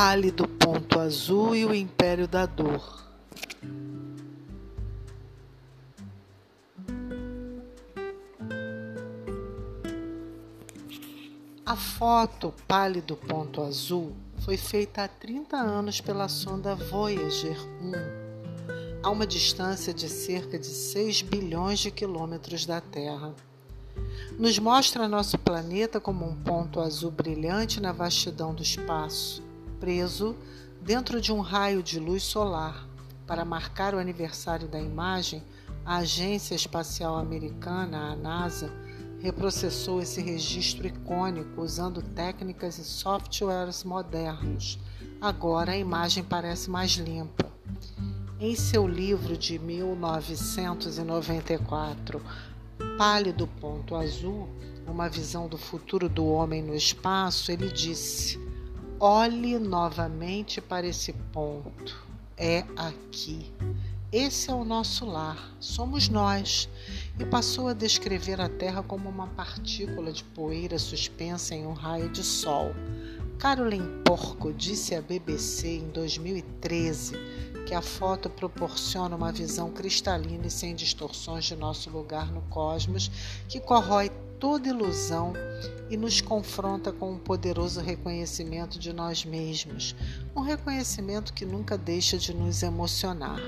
Pálido Ponto Azul e o Império da Dor. A foto Pálido Ponto Azul foi feita há 30 anos pela sonda Voyager 1, a uma distância de cerca de 6 bilhões de quilômetros da Terra. Nos mostra nosso planeta como um ponto azul brilhante na vastidão do espaço preso dentro de um raio de luz solar. Para marcar o aniversário da imagem, a Agência Espacial Americana, a NASA, reprocessou esse registro icônico usando técnicas e softwares modernos. Agora a imagem parece mais limpa. Em seu livro de 1994, Pálido Ponto Azul, uma visão do futuro do homem no espaço, ele disse: Olhe novamente para esse ponto. É aqui. Esse é o nosso lar, somos nós. E passou a descrever a Terra como uma partícula de poeira suspensa em um raio de sol. Caroline Porco disse à BBC em 2013 que a foto proporciona uma visão cristalina e sem distorções de nosso lugar no cosmos, que corrói toda ilusão e nos confronta com um poderoso reconhecimento de nós mesmos, um reconhecimento que nunca deixa de nos emocionar.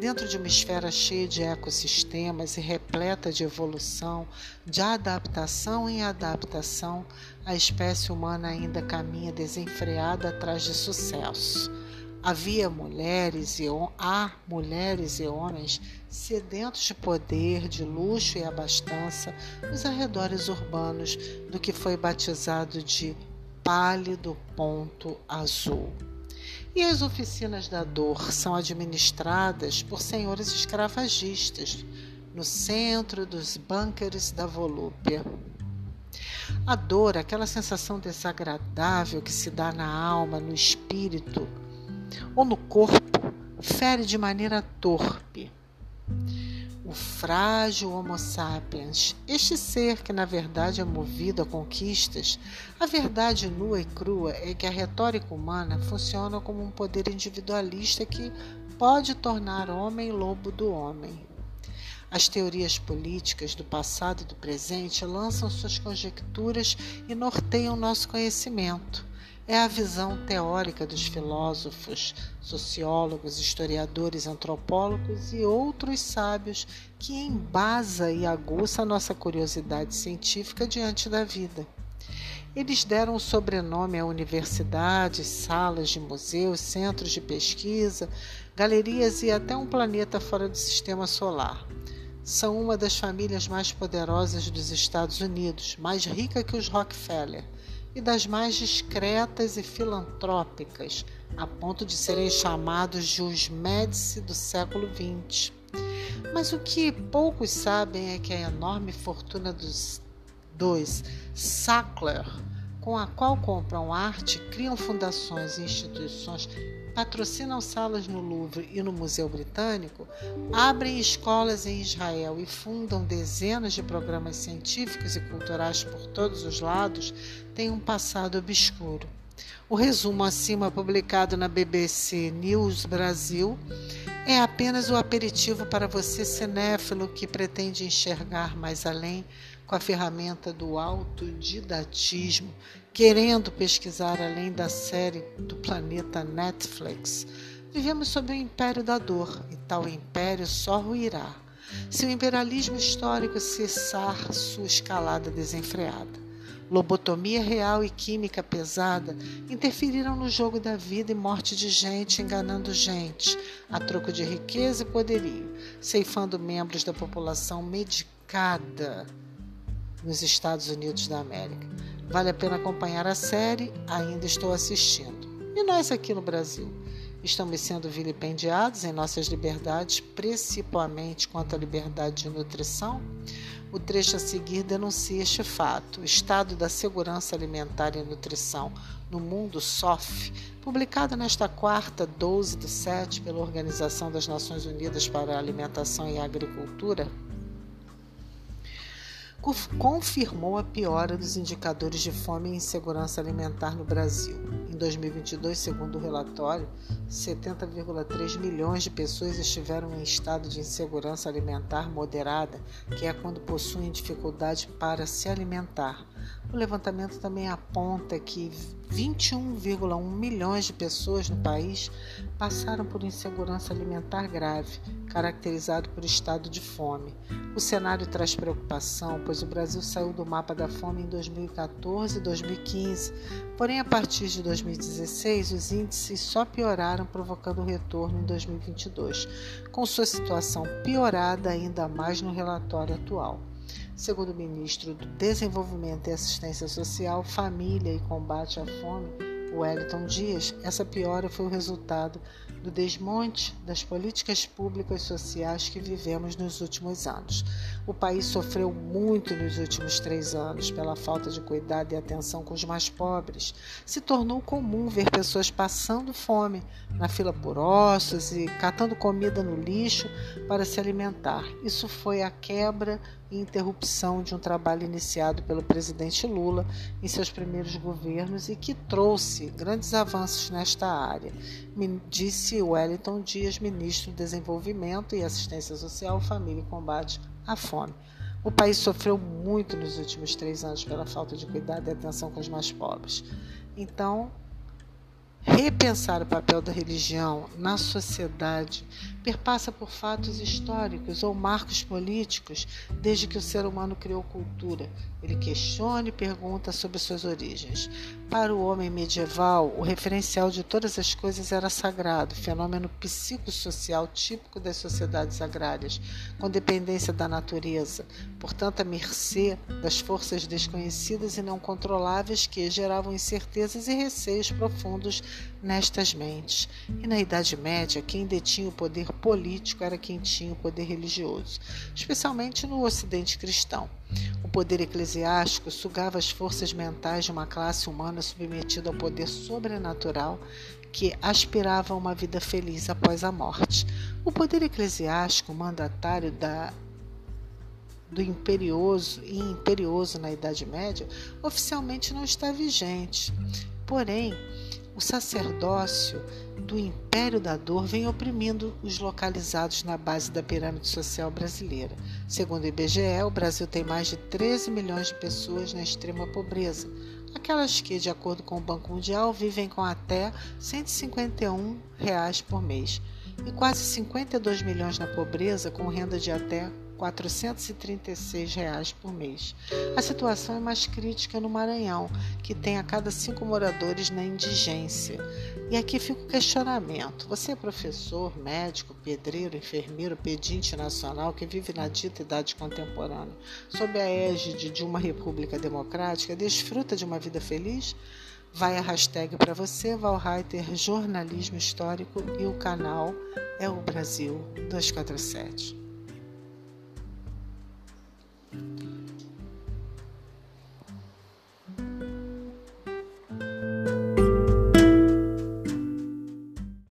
Dentro de uma esfera cheia de ecossistemas e repleta de evolução, de adaptação em adaptação, a espécie humana ainda caminha desenfreada atrás de sucesso. Havia mulheres e há mulheres e homens sedentos de poder, de luxo e abastança nos arredores urbanos do que foi batizado de pálido ponto azul. E as oficinas da dor são administradas por senhores escravagistas no centro dos bunkers da volúpia. A dor, aquela sensação desagradável que se dá na alma, no espírito, ou no corpo fere de maneira torpe. O frágil Homo sapiens, este ser que na verdade é movido a conquistas, a verdade nua e crua é que a retórica humana funciona como um poder individualista que pode tornar homem lobo do homem. As teorias políticas do passado e do presente lançam suas conjecturas e norteiam nosso conhecimento é a visão teórica dos filósofos, sociólogos, historiadores, antropólogos e outros sábios que embasa e aguça a nossa curiosidade científica diante da vida. Eles deram o sobrenome a universidades, salas de museus, centros de pesquisa, galerias e até um planeta fora do sistema solar. São uma das famílias mais poderosas dos Estados Unidos, mais rica que os Rockefeller e das mais discretas e filantrópicas, a ponto de serem chamados de os Médici do século XX. Mas o que poucos sabem é que a enorme fortuna dos dois Sackler, com a qual compram arte, criam fundações e instituições patrocinam salas no Louvre e no Museu Britânico, abrem escolas em Israel e fundam dezenas de programas científicos e culturais por todos os lados, têm um passado obscuro. O resumo acima publicado na BBC News Brasil é apenas o aperitivo para você cinéfilo que pretende enxergar mais além com a ferramenta do autodidatismo, querendo pesquisar além da série do planeta Netflix. Vivemos sob o império da dor e tal império só ruirá se o imperialismo histórico cessar sua escalada desenfreada. Lobotomia real e química pesada interferiram no jogo da vida e morte de gente, enganando gente, a troco de riqueza e poderio, ceifando membros da população medicada nos Estados Unidos da América. Vale a pena acompanhar a série, ainda estou assistindo. E nós aqui no Brasil? Estamos sendo vilipendiados em nossas liberdades, principalmente quanto à liberdade de nutrição? O trecho a seguir denuncia este fato. O Estado da Segurança Alimentar e Nutrição no Mundo SOF, publicado nesta quarta, 12 de 7, pela Organização das Nações Unidas para a Alimentação e Agricultura, confirmou a piora dos indicadores de fome e insegurança alimentar no Brasil. Em 2022, segundo o relatório, 70,3 milhões de pessoas estiveram em estado de insegurança alimentar moderada, que é quando possuem dificuldade para se alimentar. O levantamento também aponta que 21,1 milhões de pessoas no país passaram por insegurança alimentar grave, caracterizado por estado de fome. O cenário traz preocupação, pois o Brasil saiu do mapa da fome em 2014 e 2015, porém a partir de 2016 os índices só pioraram, provocando o retorno em 2022, com sua situação piorada ainda mais no relatório atual. Segundo o ministro do Desenvolvimento e Assistência Social, Família e Combate à Fome, Wellington Dias, essa piora foi o resultado do desmonte das políticas públicas sociais que vivemos nos últimos anos. O país sofreu muito nos últimos três anos pela falta de cuidado e atenção com os mais pobres. Se tornou comum ver pessoas passando fome na fila por ossos e catando comida no lixo para se alimentar. Isso foi a quebra e interrupção de um trabalho iniciado pelo presidente Lula em seus primeiros governos e que trouxe grandes avanços nesta área, disse Wellington Dias, ministro do Desenvolvimento e Assistência Social, Família e Combate à Fome. O país sofreu muito nos últimos três anos pela falta de cuidado e atenção com os mais pobres. Então, repensar o papel da religião na sociedade perpassa por fatos históricos ou marcos políticos desde que o ser humano criou cultura. Ele questiona e pergunta sobre suas origens. Para o homem medieval, o referencial de todas as coisas era sagrado, fenômeno psicossocial típico das sociedades agrárias, com dependência da natureza, portanto, à mercê das forças desconhecidas e não controláveis que geravam incertezas e receios profundos nestas mentes. E na Idade Média, quem detinha o poder político era quem tinha o poder religioso, especialmente no Ocidente cristão. O poder eclesiástico sugava as forças mentais de uma classe humana submetida ao poder sobrenatural que aspirava a uma vida feliz após a morte. O poder eclesiástico, mandatário da do imperioso e imperioso na Idade Média, oficialmente não está vigente. Porém, o sacerdócio do império da dor vem oprimindo os localizados na base da pirâmide social brasileira. Segundo o IBGE, o Brasil tem mais de 13 milhões de pessoas na extrema pobreza, aquelas que, de acordo com o Banco Mundial, vivem com até 151 reais por mês, e quase 52 milhões na pobreza com renda de até 436 reais por mês. A situação é mais crítica no Maranhão, que tem a cada cinco moradores na indigência. E aqui fica o questionamento: você é professor, médico, pedreiro, enfermeiro, pedinte nacional que vive na dita idade contemporânea, sob a égide de uma república democrática, desfruta de uma vida feliz? Vai a hashtag para você, Valreiter Jornalismo Histórico e o canal é o Brasil 247.